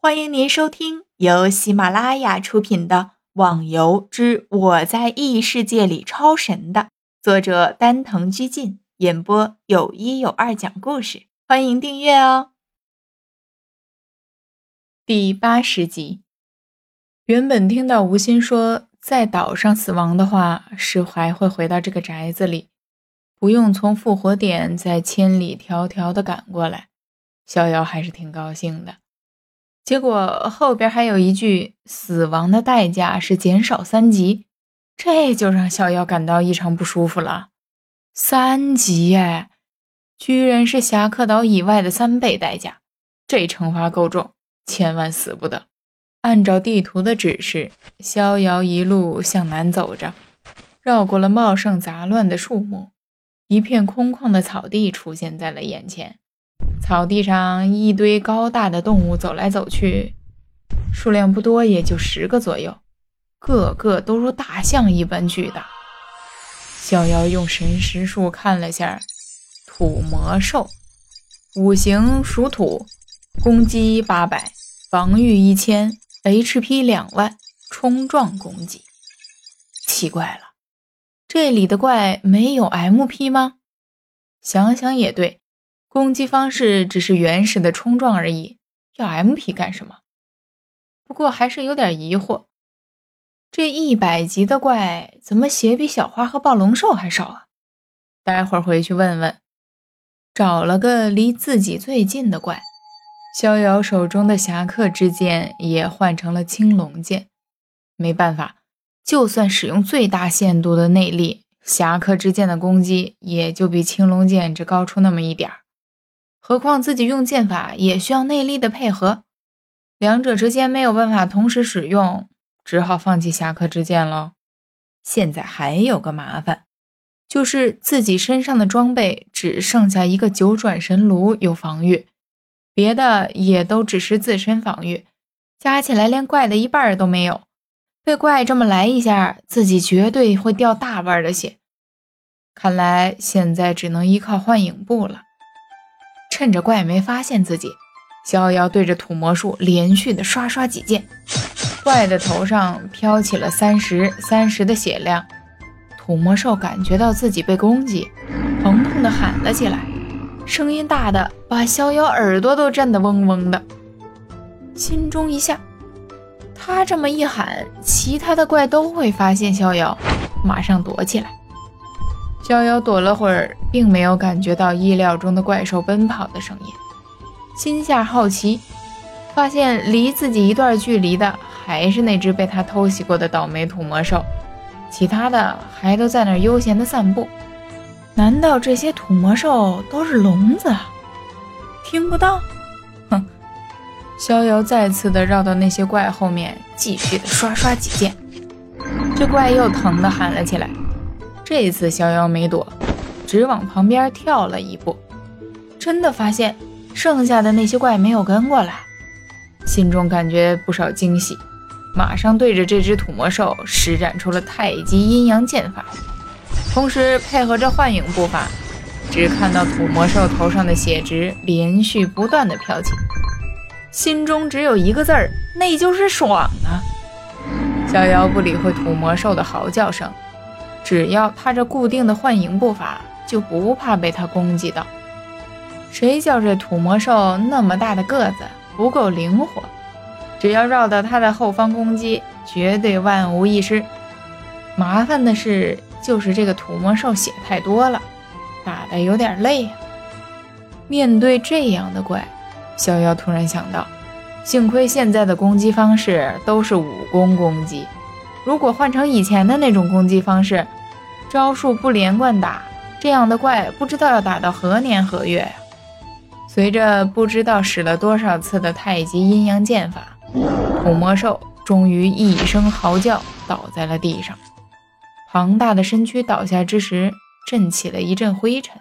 欢迎您收听由喜马拉雅出品的《网游之我在异世界里超神》的作者丹藤居进演播，有一有二讲故事。欢迎订阅哦。第八十集，原本听到吴昕说在岛上死亡的话，是还会回到这个宅子里，不用从复活点再千里迢迢的赶过来，逍遥还是挺高兴的。结果后边还有一句“死亡的代价是减少三级”，这就让逍遥感到异常不舒服了。三级耶，居然是侠客岛以外的三倍代价，这惩罚够重，千万死不得。按照地图的指示，逍遥一路向南走着，绕过了茂盛杂乱的树木，一片空旷的草地出现在了眼前。草地上一堆高大的动物走来走去，数量不多，也就十个左右，个个都如大象一般巨大。逍遥用神识术看了下，土魔兽，五行属土，攻击八百，防御一千，HP 两万，冲撞攻击。奇怪了，这里的怪没有 MP 吗？想想也对。攻击方式只是原始的冲撞而已，要 MP 干什么？不过还是有点疑惑，这一百级的怪怎么血比小花和暴龙兽还少啊？待会儿回去问问。找了个离自己最近的怪，逍遥手中的侠客之剑也换成了青龙剑。没办法，就算使用最大限度的内力，侠客之剑的攻击也就比青龙剑只高出那么一点儿。何况自己用剑法也需要内力的配合，两者之间没有办法同时使用，只好放弃侠客之剑了。现在还有个麻烦，就是自己身上的装备只剩下一个九转神炉有防御，别的也都只是自身防御，加起来连怪的一半都没有。被怪这么来一下，自己绝对会掉大半的血。看来现在只能依靠幻影步了。趁着怪没发现自己，逍遥对着土魔术连续的刷刷几剑，怪的头上飘起了三十三十的血量。土魔兽感觉到自己被攻击，疼痛的喊了起来，声音大的把逍遥耳朵都震得嗡嗡的。心中一吓，他这么一喊，其他的怪都会发现逍遥，马上躲起来。逍遥躲了会儿，并没有感觉到意料中的怪兽奔跑的声音，心下好奇，发现离自己一段距离的还是那只被他偷袭过的倒霉土魔兽，其他的还都在那悠闲的散步。难道这些土魔兽都是聋子？听不到？哼！逍遥再次的绕到那些怪后面，继续的刷刷几剑。这怪又疼的喊了起来。这次逍遥没躲，只往旁边跳了一步，真的发现剩下的那些怪没有跟过来，心中感觉不少惊喜，马上对着这只土魔兽施展出了太极阴阳剑法，同时配合着幻影步伐，只看到土魔兽头上的血值连续不断的飘起，心中只有一个字儿，那就是爽啊！逍遥不理会土魔兽的嚎叫声。只要踏着固定的幻影步伐，就不怕被他攻击到。谁叫这土魔兽那么大的个子不够灵活？只要绕到他的后方攻击，绝对万无一失。麻烦的是，就是这个土魔兽血太多了，打的有点累啊。面对这样的怪，逍遥突然想到，幸亏现在的攻击方式都是武功攻击，如果换成以前的那种攻击方式，招数不连贯打，这样的怪不知道要打到何年何月呀！随着不知道使了多少次的太极阴阳剑法，土魔兽终于一声嚎叫倒在了地上。庞大的身躯倒下之时，震起了一阵灰尘。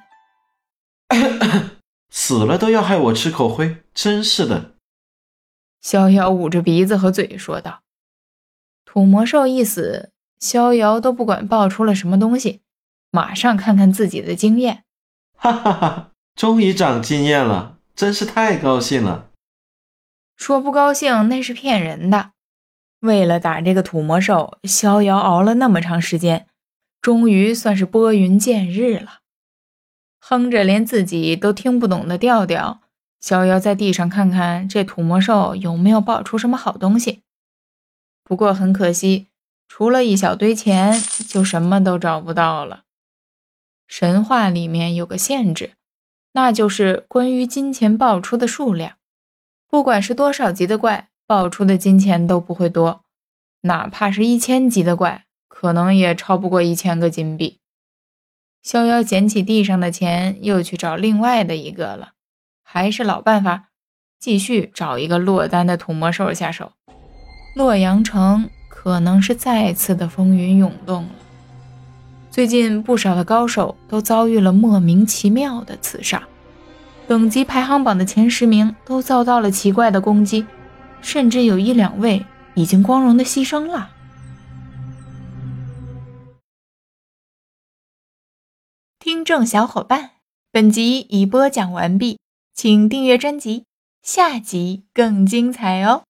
死了都要害我吃口灰，真是的！逍遥捂着鼻子和嘴说道：“土魔兽一死。”逍遥都不管爆出了什么东西，马上看看自己的经验。哈哈哈，终于长经验了，真是太高兴了。说不高兴那是骗人的。为了打这个土魔兽，逍遥熬了那么长时间，终于算是拨云见日了。哼着连自己都听不懂的调调，逍遥在地上看看这土魔兽有没有爆出什么好东西。不过很可惜，除了一小堆钱，就什么都找不到了。神话里面有个限制，那就是关于金钱爆出的数量，不管是多少级的怪，爆出的金钱都不会多，哪怕是一千级的怪，可能也超不过一千个金币。逍遥捡起地上的钱，又去找另外的一个了，还是老办法，继续找一个落单的土魔兽下手。洛阳城可能是再次的风云涌动了。最近不少的高手都遭遇了莫名其妙的刺杀，等级排行榜的前十名都遭到了奇怪的攻击，甚至有一两位已经光荣的牺牲了。听众小伙伴，本集已播讲完毕，请订阅专辑，下集更精彩哦。